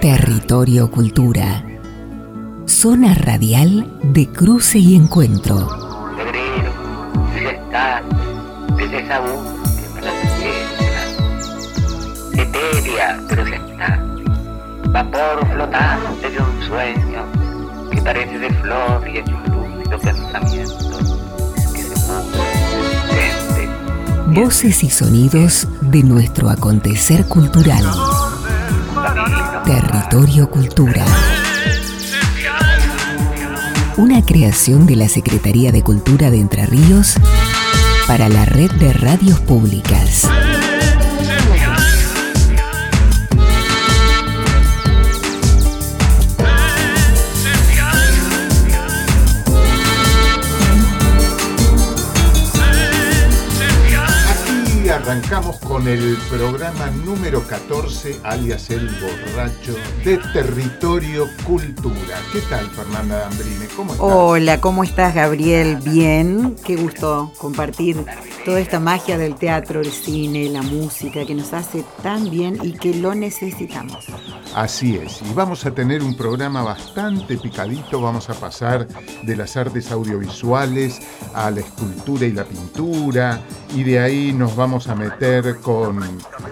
Territorio Cultura. Zona radial de cruce y encuentro. Febrero, ya está, desde esa búsqueda la tierra. Etérea, pero ya está. Vapor flotante de un sueño que parece de flor y es un lúcido pensamiento que se mueve, Voces y sonidos de nuestro acontecer cultural. Territorio Cultura. Una creación de la Secretaría de Cultura de Entre Ríos para la red de radios públicas. Con el programa número 14, alias El Borracho, de Territorio Cultura. ¿Qué tal, Fernanda Dambrine? ¿Cómo estás? Hola, ¿cómo estás, Gabriel? Bien, qué gusto compartir toda esta magia del teatro, el cine, la música, que nos hace tan bien y que lo necesitamos. Así es, y vamos a tener un programa bastante picadito, vamos a pasar de las artes audiovisuales a la escultura y la pintura, y de ahí nos vamos a meter con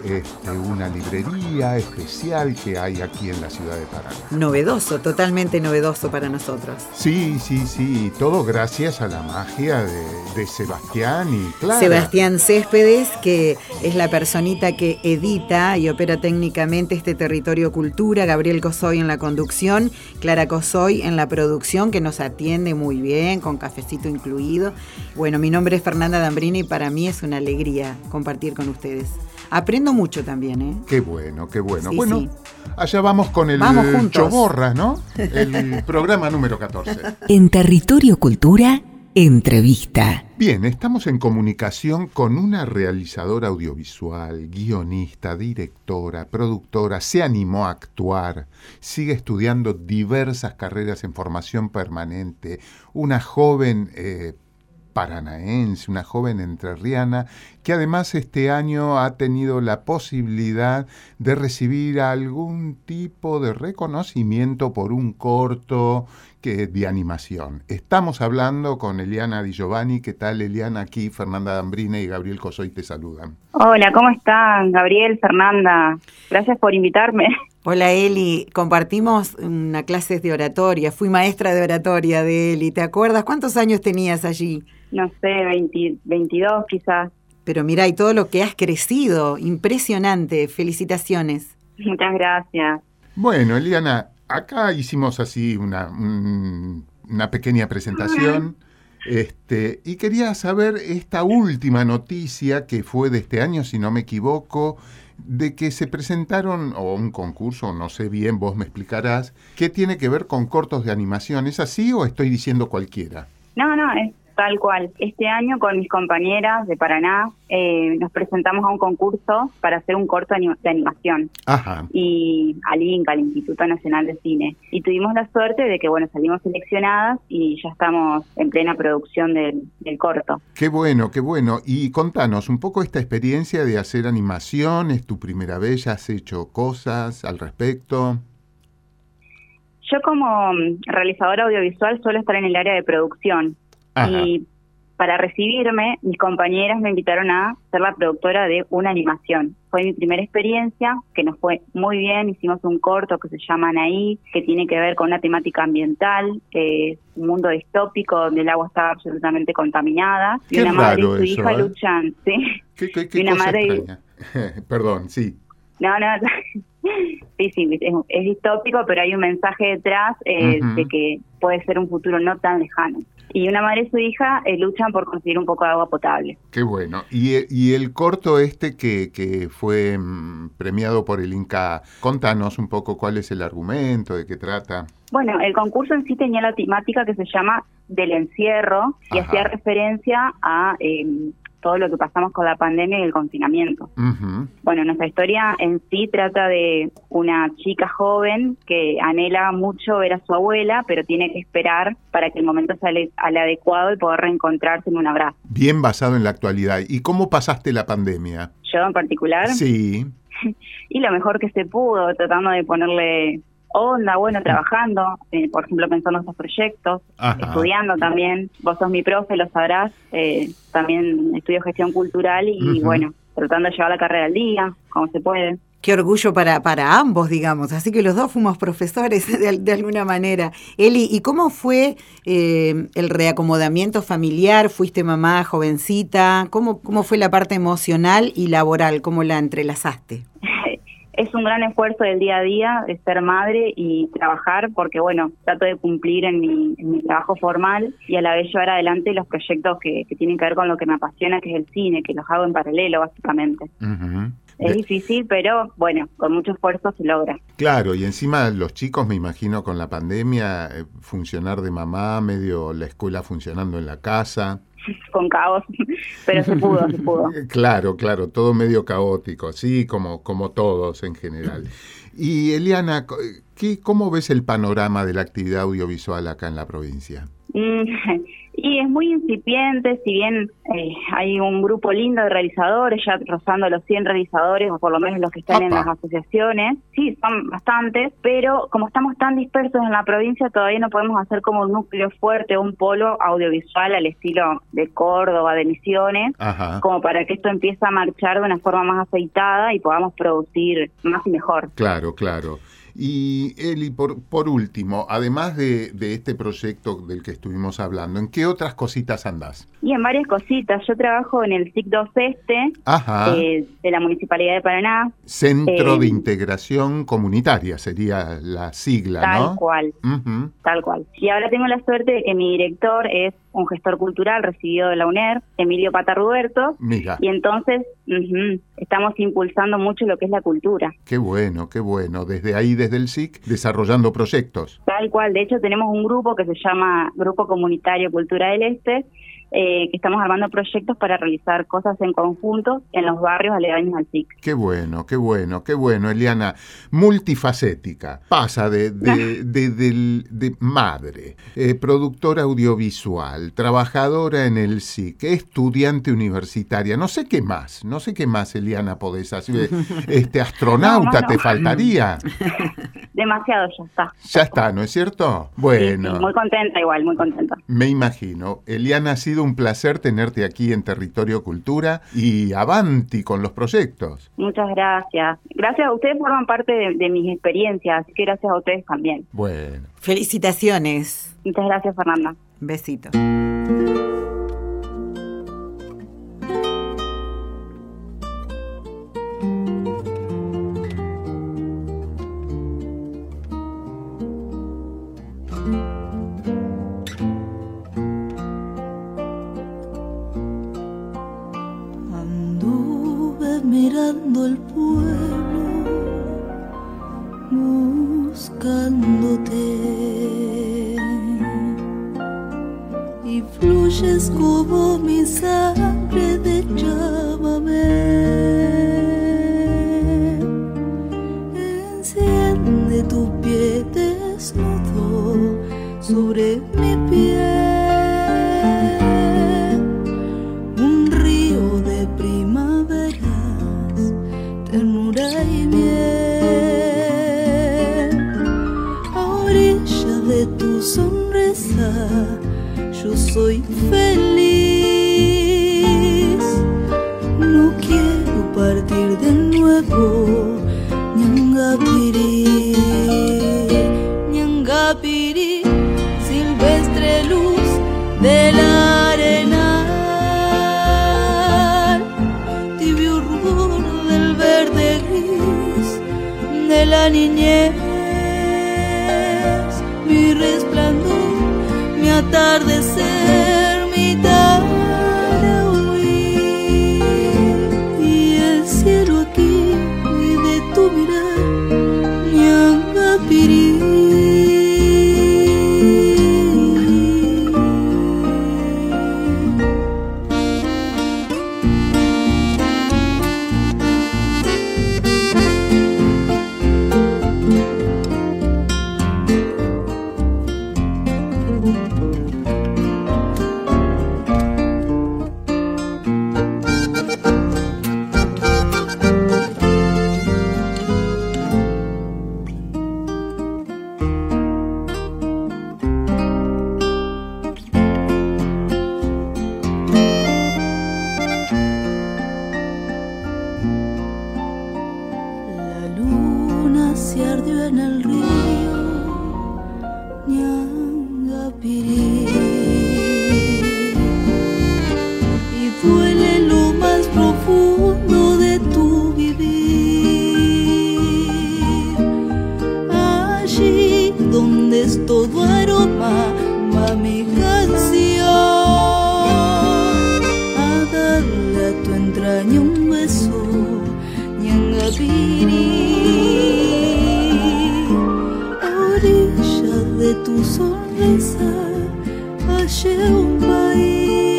este, una librería especial que hay aquí en la ciudad de Paraná. Novedoso, totalmente novedoso para nosotros. Sí, sí, sí, todo gracias a la magia de, Sebastián y Clara. Sebastián Céspedes, que es la personita que edita y opera técnicamente este territorio cultura, Gabriel Cosoy en la conducción, Clara Cosoy en la producción, que nos atiende muy bien, con cafecito incluido. Bueno, mi nombre es Fernanda Dambrini y para mí es una alegría compartir con ustedes. Aprendo mucho también, ¿eh? Qué bueno, qué bueno. bueno, allá vamos con el vamos Choborra, ¿no? El programa número 14. En Territorio Cultura, entrevista. Bien, estamos en comunicación con una realizadora audiovisual, guionista, directora, productora, se animó a actuar, sigue estudiando diversas carreras en formación permanente, una joven eh, paranaense, una joven entrerriana, que además este año ha tenido la posibilidad de recibir algún tipo de reconocimiento por un corto que, de animación. Estamos hablando con Eliana Di Giovanni. ¿Qué tal, Eliana? Aquí Fernanda Dambrine y Gabriel Cosoy te saludan. Hola, ¿cómo están, Gabriel, Fernanda? Gracias por invitarme. Hola Eli, compartimos una clase de oratoria, fui maestra de oratoria de Eli, ¿te acuerdas? ¿Cuántos años tenías allí? No sé, 22 quizás. Pero mira, y todo lo que has crecido, impresionante, felicitaciones. Muchas gracias. Bueno, Eliana, acá hicimos así una, una pequeña presentación. Este, y quería saber esta última noticia que fue de este año, si no me equivoco, de que se presentaron, o un concurso, no sé bien, vos me explicarás, ¿qué tiene que ver con cortos de animación? ¿Es así o estoy diciendo cualquiera? No, no, es Tal cual. Este año con mis compañeras de Paraná eh, nos presentamos a un concurso para hacer un corto de animación. Ajá. Y al INCA, al Instituto Nacional de Cine. Y tuvimos la suerte de que, bueno, salimos seleccionadas y ya estamos en plena producción del, del corto. Qué bueno, qué bueno. Y contanos un poco esta experiencia de hacer animación. ¿Es tu primera vez? ¿Ya has hecho cosas al respecto? Yo como mm, realizadora audiovisual suelo estar en el área de producción y para recibirme, mis compañeras me invitaron a ser la productora de una animación. Fue mi primera experiencia, que nos fue muy bien. Hicimos un corto que se llama Anaí, que tiene que ver con una temática ambiental, es un mundo distópico donde el agua está absolutamente contaminada. y una madre y su hija ¿eh? luchan, ¿sí? ¿Qué, qué, una madre Perdón, sí. No, no, sí, sí, es, distópico, pero hay un mensaje detrás eh, de que puede ser un futuro no tan lejano y una madre y su hija eh, luchan por conseguir un poco de agua potable. Qué bueno. Y, y el corto este que, que fue mm, premiado por el Inca, contanos un poco cuál es el argumento, de qué trata. Bueno, el concurso en sí tenía la temática que se llama del encierro y hacía referencia a... Eh, todo lo que pasamos con la pandemia y el confinamiento. Bueno, nuestra historia en sí trata de una chica joven que anhela mucho ver a su abuela, pero tiene que esperar para que el momento sale al adecuado y poder reencontrarse en un abrazo. Bien basado en la actualidad. ¿Y cómo pasaste la pandemia? Yo en particular. Sí. y lo mejor que se pudo, tratando de ponerle onda, bueno, trabajando, eh, por ejemplo, pensando en estos proyectos, estudiando también. Vos sos mi profe, lo sabrás. Eh, también estudio gestión cultural y, bueno, tratando de llevar la carrera al día, como se puede. Qué orgullo para, para ambos, digamos. Así que los dos fuimos profesores de, alguna manera. Eli, ¿y cómo fue eh, el reacomodamiento familiar? ¿Fuiste mamá jovencita? ¿Cómo, ¿Cómo fue la parte emocional y laboral? ¿Cómo la entrelazaste? es un gran esfuerzo del día a día de ser madre y trabajar porque, bueno, trato de cumplir en mi, en mi trabajo formal y a la vez llevar adelante los proyectos que, que, tienen que ver con lo que me apasiona, que es el cine, que los hago en paralelo, básicamente. Es difícil, pero bueno, con mucho esfuerzo se logra. Claro, y encima los chicos, me imagino, con la pandemia, eh, funcionar de mamá, medio la escuela funcionando en la casa. con caos, pero se pudo, se pudo. Claro, claro, todo medio caótico, sí, como, como todos en general. Y Eliana, ¿qué, ¿cómo ves el panorama de la actividad audiovisual acá en la provincia? Y es muy incipiente, si bien eh, hay un grupo lindo de realizadores, ya rozando los 100 realizadores, o por lo menos los que están en las asociaciones, sí, son bastantes, pero como estamos tan dispersos en la provincia, todavía no podemos hacer como un núcleo fuerte, un polo audiovisual al estilo de Córdoba, de Misiones, como para que esto empiece a marchar de una forma más aceitada y podamos producir más y mejor. Claro, claro. Y Eli, por, por último, además de, de, este proyecto del que estuvimos hablando, ¿en qué otras cositas andás? Y en varias cositas. Yo trabajo en el SIC 2 Este eh, de la Municipalidad de Paraná. Centro de eh, Integración Comunitaria sería la sigla, tal ¿no? Tal cual, tal cual. Y ahora tengo la suerte de que mi director es un gestor cultural recibido de la UNER, Emilio Pata Ruberto. Mira. Y entonces estamos impulsando mucho lo que es la cultura. Qué bueno, qué bueno. Desde ahí, desde el SIC, desarrollando proyectos. Tal cual. De hecho, tenemos un grupo que se llama Grupo Comunitario Cultura del Este, eh, que estamos armando proyectos para realizar cosas en conjunto en los barrios aledaños al SIC. Qué bueno, qué bueno, qué bueno, Eliana. Multifacética. Pasa de, de, de, madre, eh, productora audiovisual, trabajadora en el SIC, estudiante universitaria. No sé qué más, no sé qué más, Eliana, podés hacer. Este astronauta te faltaría. Demasiado, ya está. Ya está, ¿no es cierto? Bueno. muy contenta igual, muy contenta. Me imagino. Eliana ha sido un placer tenerte aquí en Territorio Cultura y avanti con los proyectos. Muchas gracias. Gracias a ustedes forman parte de, mis experiencias, así que gracias a ustedes también. Bueno. Felicitaciones. Muchas gracias, Fernanda. Besito. mirando niñez, mami canción. A darle a tu entraña un beso, ñanga piri. Orilla de tu sonrisa, hallé un país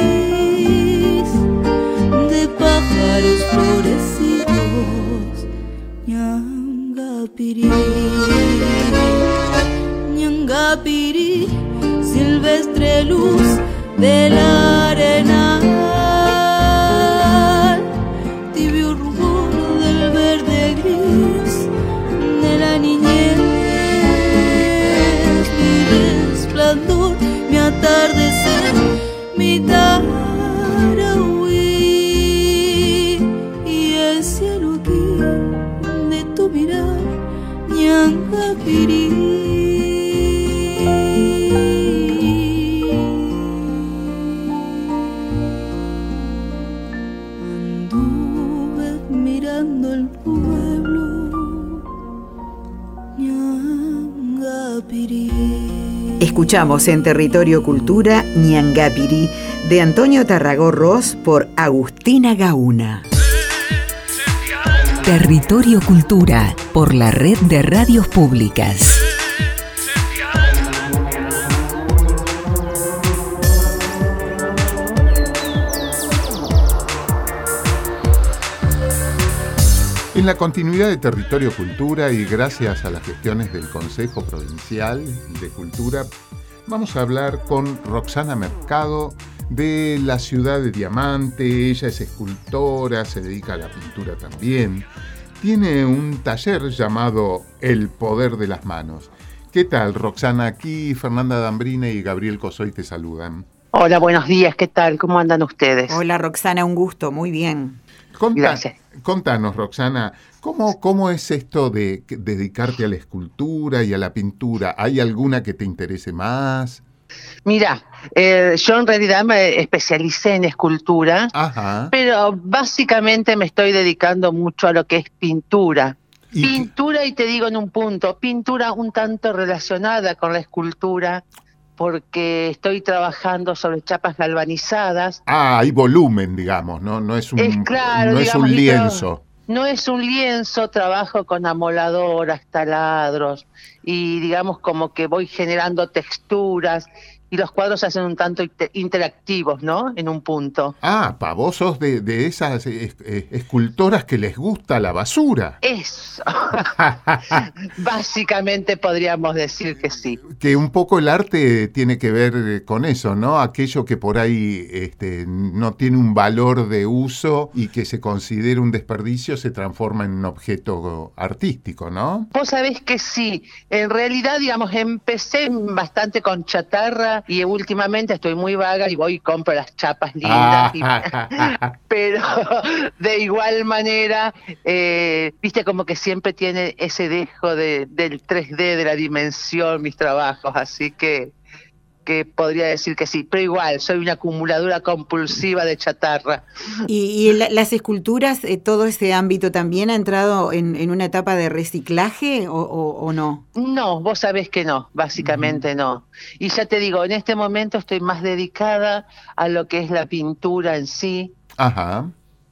de pájaros florecidos, ñanga. Nyangapiri silvestre luz de la arena, Escuchamos en Territorio Cultura Ñangapirí de Antonio Tarragó Ross por Agustina Gauna. Territorio Cultura por la red de radios públicas. En la continuidad de Territorio Cultura y gracias a las gestiones del Consejo Provincial de Cultura, vamos a hablar con Roxana Mercado de la ciudad de Diamante. Ella es escultora, se dedica a la pintura también. Tiene un taller llamado El Poder de las Manos. ¿Qué tal, Roxana? Aquí Fernanda Dambrina y Gabriel Cosoy te saludan. Hola, buenos días, ¿qué tal? ¿Cómo andan ustedes? Hola Roxana, un gusto, muy bien. Conta-. Contanos, Roxana, ¿cómo, ¿cómo es esto de dedicarte a la escultura y a la pintura? ¿Hay alguna que te interese más? Mira, eh, yo en realidad me especialicé en escultura, Ajá. pero básicamente me estoy dedicando mucho a lo que es pintura. ¿Y qué- Pintura, y te digo en un punto, pintura un tanto relacionada con la escultura, porque estoy trabajando sobre chapas galvanizadas. Ah, hay volumen, digamos, ¿no? No es un, Es claro, no es un lienzo. No es un lienzo, trabajo con amoladoras, taladros, y digamos como que voy generando texturas, y los cuadros se hacen un tanto inte- interactivos, ¿no? En un punto. Ah, pa, vos sos de, de esas eh, eh, escultoras que les gusta la basura. Eso. Básicamente podríamos decir que sí. que un poco el arte tiene que ver eh, con eso, ¿no? Aquello que por ahí este, no tiene un valor de uso y que se considera un desperdicio se transforma en un objeto artístico, ¿no? Vos sabés que sí, en realidad, digamos, empecé bastante con chatarra y últimamente estoy muy vaga y voy y compro las chapas lindas. y- Ah, pero de igual manera, eh, viste como que siempre tiene ese dejo de, del 3D, de la dimensión, mis trabajos, así que, que podría decir que sí, pero igual, soy una acumuladora compulsiva de chatarra. ¿Y, y la- las esculturas, eh, todo ese ámbito también ha entrado en, en una etapa de reciclaje o, o- o no? No, vos sabés que no, básicamente no. Y ya te digo, en este momento estoy más dedicada a lo que es la pintura en sí. Ajá.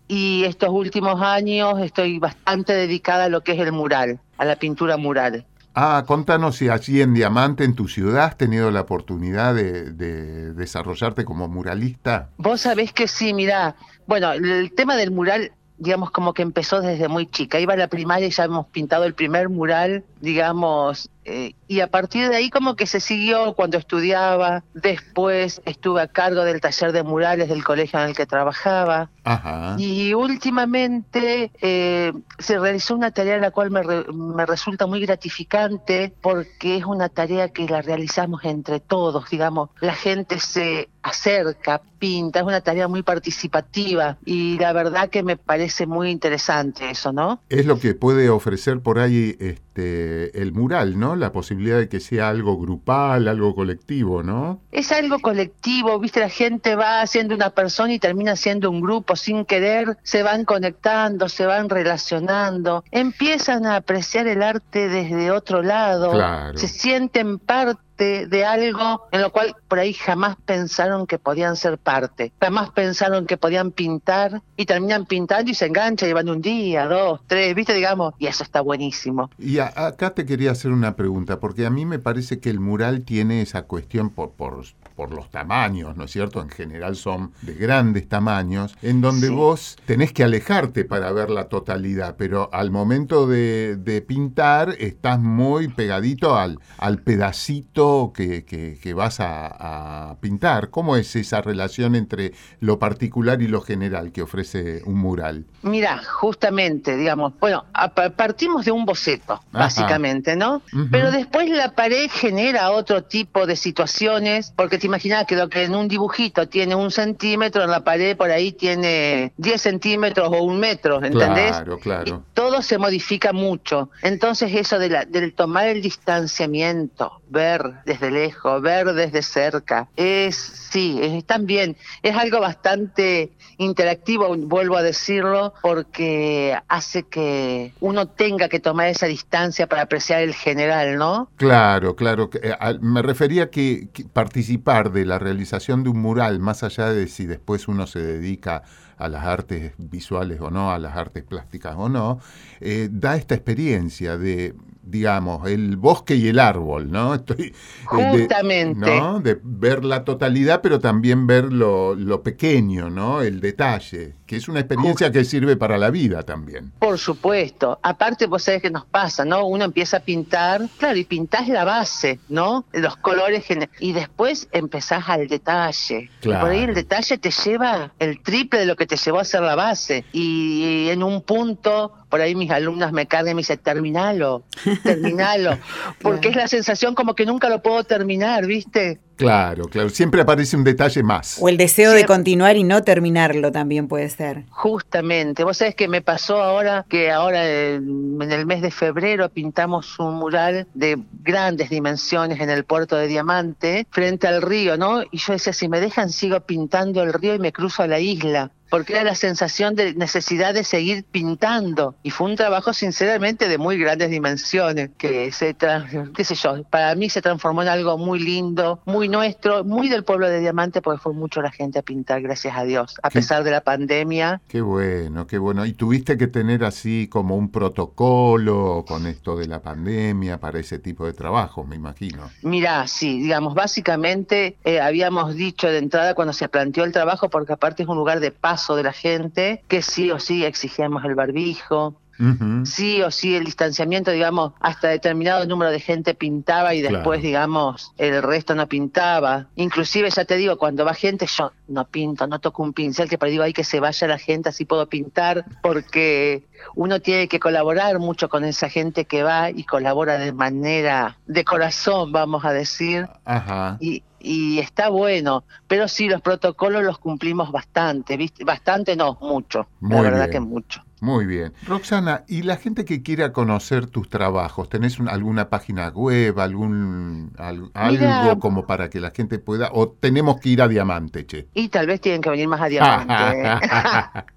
Y estos últimos años estoy bastante dedicada a lo que es el mural, a la pintura mural. Ah, contanos si allí en Diamante, en tu ciudad, has tenido la oportunidad de, de desarrollarte como muralista. Vos sabés que sí, mirá, bueno, el tema del mural, digamos, como que empezó desde muy chica. Iba a la primaria y ya hemos pintado el primer mural, digamos, eh, y a partir de ahí como que se siguió cuando estudiaba. Después estuve a cargo del taller de murales del colegio en el que trabajaba. Ajá. Y últimamente eh, se realizó una tarea la cual me, re- me resulta muy gratificante porque es una tarea que la realizamos entre todos, digamos, la gente se acerca, pinta, es una tarea muy participativa y la verdad que me parece muy interesante eso, ¿no? Es lo que puede ofrecer por ahí este, el mural, ¿no? La posibilidad de que sea algo grupal, algo colectivo, ¿no? Es algo colectivo, viste, la gente va siendo una persona y termina siendo un grupo sin querer, se van conectando, se van relacionando, empiezan a apreciar el arte desde otro lado, Claro. se sienten parte de algo en lo cual por ahí jamás pensaron que podían ser parte, jamás pensaron que podían pintar y terminan pintando y se enganchan y van un día, dos, tres, viste, digamos, y eso está buenísimo. Y a- acá te quería hacer una pregunta, porque a mí me parece que el mural tiene esa cuestión por, por por los tamaños, ¿no es cierto? En general son de grandes tamaños, en donde vos tenés que alejarte para ver la totalidad, pero al momento de, pintar estás muy pegadito al, al pedacito que, vas a, pintar. ¿Cómo es esa relación entre lo particular y lo general que ofrece un mural? Mira, justamente, digamos, bueno, partimos de un boceto, básicamente, ¿no? Pero después la pared genera otro tipo de situaciones, porque te imaginas que lo que en un dibujito tiene un centímetro, en la pared por ahí tiene 10 centímetros o un metro, ¿entendés? Claro, claro. todo se modifica mucho. Entonces eso de la, del tomar el distanciamiento, ver desde lejos, ver desde cerca, es, sí, es también, es algo bastante interactivo, vuelvo a decirlo, porque hace que uno tenga que tomar esa distancia para apreciar el general, ¿no? Claro, claro. Eh, me refería que, que participar de la realización de un mural, más allá de si después uno se dedica a las artes visuales o no, a las artes plásticas o no, eh, da esta experiencia de, digamos, el bosque y el árbol, ¿no? Estoy, Justamente. De, ¿no? de ver la totalidad, pero también ver lo, lo, pequeño, ¿no? El detalle, que es una experiencia que sirve para la vida también. Por supuesto. Aparte, vos sabés que nos pasa, ¿no? Uno empieza a pintar, claro, y pintás la base, ¿no? Los colores, y después empezás al detalle. Claro. Y por ahí el detalle te lleva el triple de lo que te llevó a hacer la base. Y en un punto por ahí mis alumnas me cargan y me dicen, terminalo, terminalo, porque es la sensación como que nunca lo puedo terminar, ¿viste? Claro, claro, siempre aparece un detalle más. O el deseo de continuar y no terminarlo también puede ser. Justamente, vos sabés que me pasó ahora que ahora en el mes de febrero pintamos un mural de grandes dimensiones en el puerto de Diamante frente al río, ¿no? Y yo decía, si me dejan sigo pintando el río y me cruzo a la isla porque era la sensación de necesidad de seguir pintando. Y fue un trabajo sinceramente de muy grandes dimensiones, que se, qué sé yo, para mí se transformó en algo muy lindo, muy nuestro, muy del pueblo de Diamante, porque fue mucho la gente a pintar, gracias a Dios, a pesar de la pandemia. Qué bueno, qué bueno. ¿Y tuviste que tener así como un protocolo con esto de la pandemia para ese tipo de trabajo, me imagino? Mira, sí, digamos, básicamente eh, habíamos dicho de entrada cuando se planteó el trabajo, porque aparte es un lugar de de la gente, que sí o sí exigíamos el barbijo, Sí o sí el distanciamiento, digamos, hasta determinado número de gente pintaba y después, digamos, el resto no pintaba. Inclusive, ya te digo, cuando va gente, yo no pinto, no toco un pincel, que para digo, hay que se vaya la gente, así puedo pintar, porque uno tiene que colaborar mucho con esa gente que va y colabora de manera de corazón, vamos a decir. Ajá. Y, y está bueno, pero sí los protocolos los cumplimos bastante, ¿viste? Bastante no, mucho, la verdad que mucho. Muy bien. Roxana, ¿y la gente que quiera conocer tus trabajos? ¿Tenés alguna página web, algún algo como para que la gente pueda o tenemos que ir a Diamante, che? Y tal vez tienen que venir más a Diamante.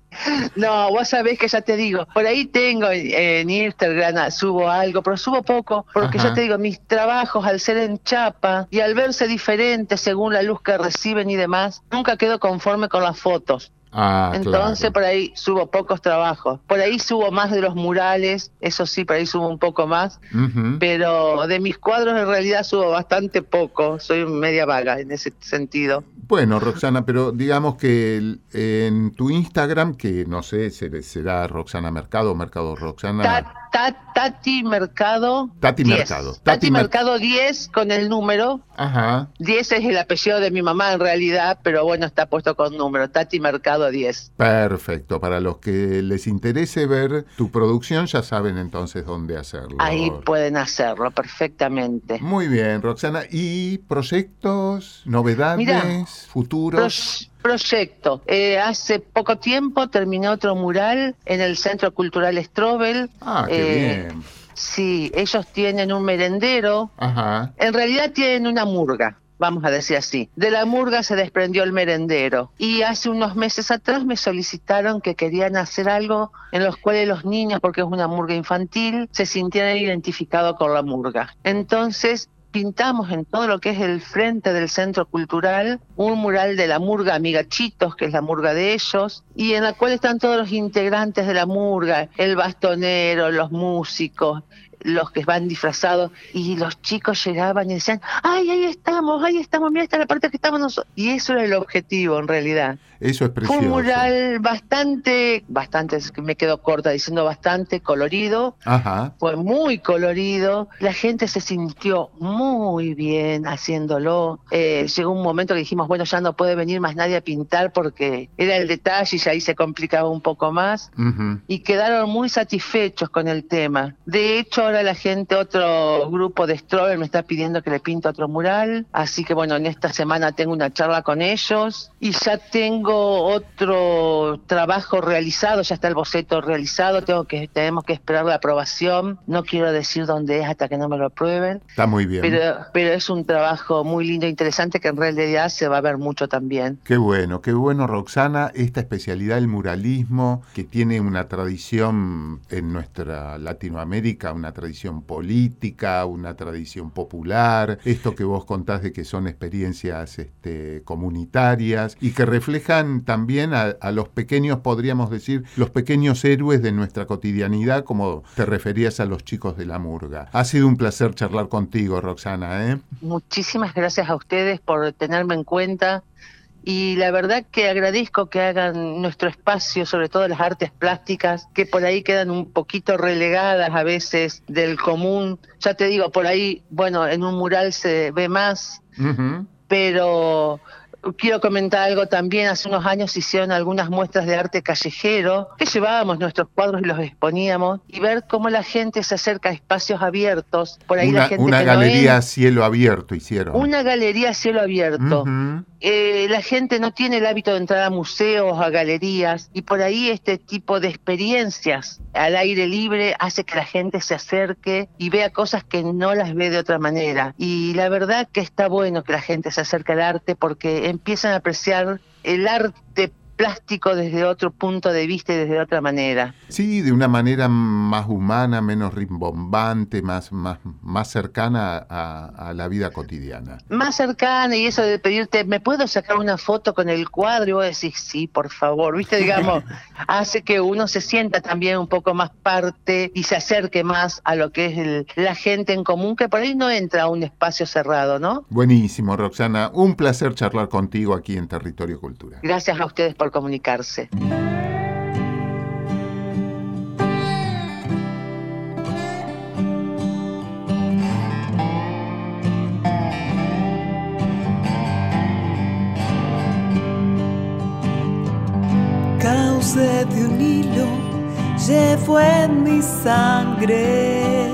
No, vos sabés que ya te digo, por ahí tengo en Instagram, subo algo, pero subo poco, porque ya te digo, mis trabajos al ser en chapa y al verse diferentes según la luz que reciben y demás, nunca quedo conforme con las fotos. Ah, Entonces por ahí subo pocos trabajos. Por ahí subo más de los murales, eso sí, por ahí subo un poco más. Pero de mis cuadros en realidad subo bastante poco. Soy media vaga en ese sentido. Bueno, Roxana, pero digamos que en tu Instagram, que no sé, será Roxana Mercado, Mercado Roxana. Tati Mercado. Tati Mercado. Tati, Mercado 10 con el número. Ajá. 10 es el apellido de mi mamá en realidad, pero bueno, está puesto con número. Tati Mercado 10. Perfecto. Para los que les interese ver tu producción, ya saben entonces dónde hacerlo. Ahí pueden hacerlo perfectamente. Muy bien, Roxana. ¿Y proyectos, novedades, futuros? proyecto. Eh, hace poco tiempo terminé otro mural en el Centro Cultural Strobel. Ah, qué eh, bien. Sí, ellos tienen un merendero. Ajá. En realidad tienen una murga vamos a decir así. De la murga se desprendió el merendero y hace unos meses atrás me solicitaron que querían hacer algo en los cuales los niños, porque es una murga infantil, se sintieran identificados con la murga. Entonces pintamos en todo lo que es el frente del centro cultural un mural de la murga Amigachitos, que es la murga de ellos, y en la cual están todos los integrantes de la murga, el bastonero, los músicos, los que van disfrazados y los chicos llegaban y decían, ay, ahí estamos, ahí estamos, mira, esta la parte que estamos nosotros. Y eso era el objetivo en realidad. Eso es precioso. Fue un mural bastante, bastante, me quedo corta diciendo bastante colorido. Ajá. Fue muy colorido. La gente se sintió muy bien haciéndolo. Eh, llegó un momento que dijimos, bueno, ya no puede venir más nadie a pintar porque era el detalle y ahí se complicaba un poco más. Y quedaron muy satisfechos con el tema. De hecho, ahora la gente, otro grupo de Stroller me está pidiendo que le pinte otro mural. Así que bueno, en esta semana tengo una charla con ellos y ya tengo otro trabajo realizado, ya está el boceto realizado, tengo que, tenemos que esperar la aprobación. No quiero decir dónde es hasta que no me lo aprueben. Está muy bien. Pero, pero es un trabajo muy lindo e interesante que en realidad se va a ver mucho también. Qué bueno, qué bueno, Roxana, esta especialidad del muralismo que tiene una tradición en nuestra Latinoamérica, una tradición política, una tradición popular, esto que vos contás de que son experiencias este, comunitarias y que también a, a los pequeños, podríamos decir, los pequeños héroes de nuestra cotidianidad, como te referías a los chicos de la murga. Ha sido un placer charlar contigo, Roxana. ¿eh? Muchísimas gracias a ustedes por tenerme en cuenta y la verdad que agradezco que hagan nuestro espacio, sobre todo las artes plásticas, que por ahí quedan un poquito relegadas a veces del común. Ya te digo, por ahí, bueno, en un mural se ve más, pero quiero comentar algo también. Hace unos años hicieron algunas muestras de arte callejero que llevábamos nuestros cuadros y los exponíamos y ver cómo la gente se acerca a espacios abiertos. Por ahí una, la gente una que no galería a es- cielo abierto hicieron. una galería a cielo abierto. Eh, la gente no tiene el hábito de entrar a museos, a galerías, y por ahí este tipo de experiencias al aire libre hace que la gente se acerque y vea cosas que no las ve de otra manera. Y la verdad que está bueno que la gente se acerque al arte porque empiezan a apreciar el arte plástico desde otro punto de vista y desde otra manera. Sí, de una manera más humana, menos rimbombante, más, más, más cercana a, a la vida cotidiana. Más cercana y eso de pedirte, ¿me puedo sacar una foto con el cuadro? Y vos decís, sí, por favor, ¿viste? Digamos, hace que uno se sienta también un poco más parte y se acerque más a lo que es el- la gente en común, que por ahí no entra a un espacio cerrado, ¿no? Buenísimo, Roxana. Un placer charlar contigo aquí en Territorio Cultura. Gracias a ustedes por comunicarse. Cauce de un hilo llevo en mi sangre,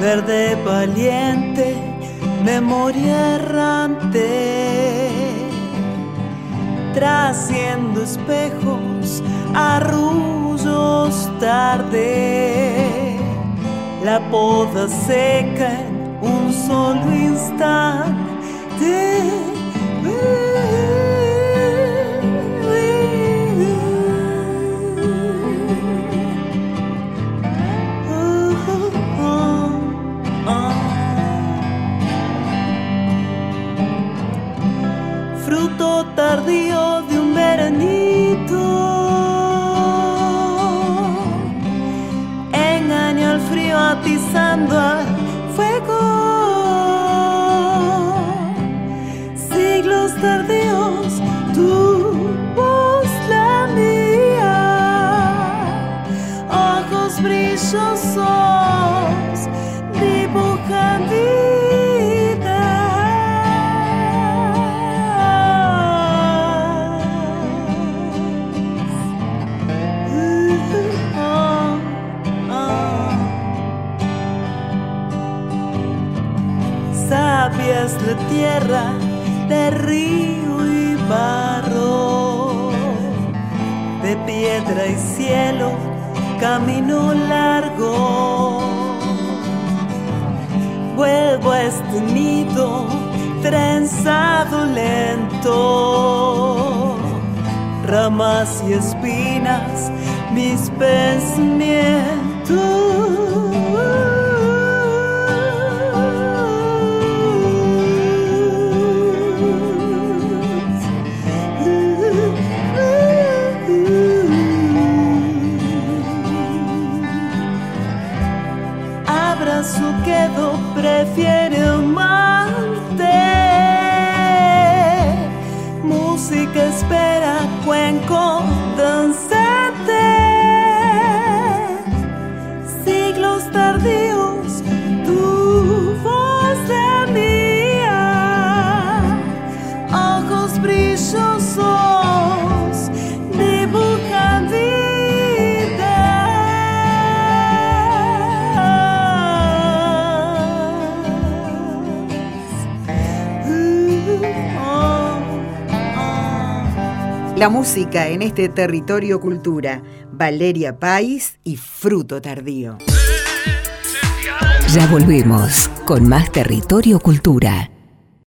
verde valiente, memoria errante, trasciendo espejos, arrullos tarde, la poda seca en un solo instante. La tierra de río y barro, de piedra y cielo, camino largo. Vuelvo a este nido trenzado lento, ramas y espinas, mis pensamientos. Su quedo, prefiere amarte. Música espera, cuenco, danza. La música en este territorio cultura, Valeria Pais y Fruto Tardío. Ya volvemos con más territorio cultura.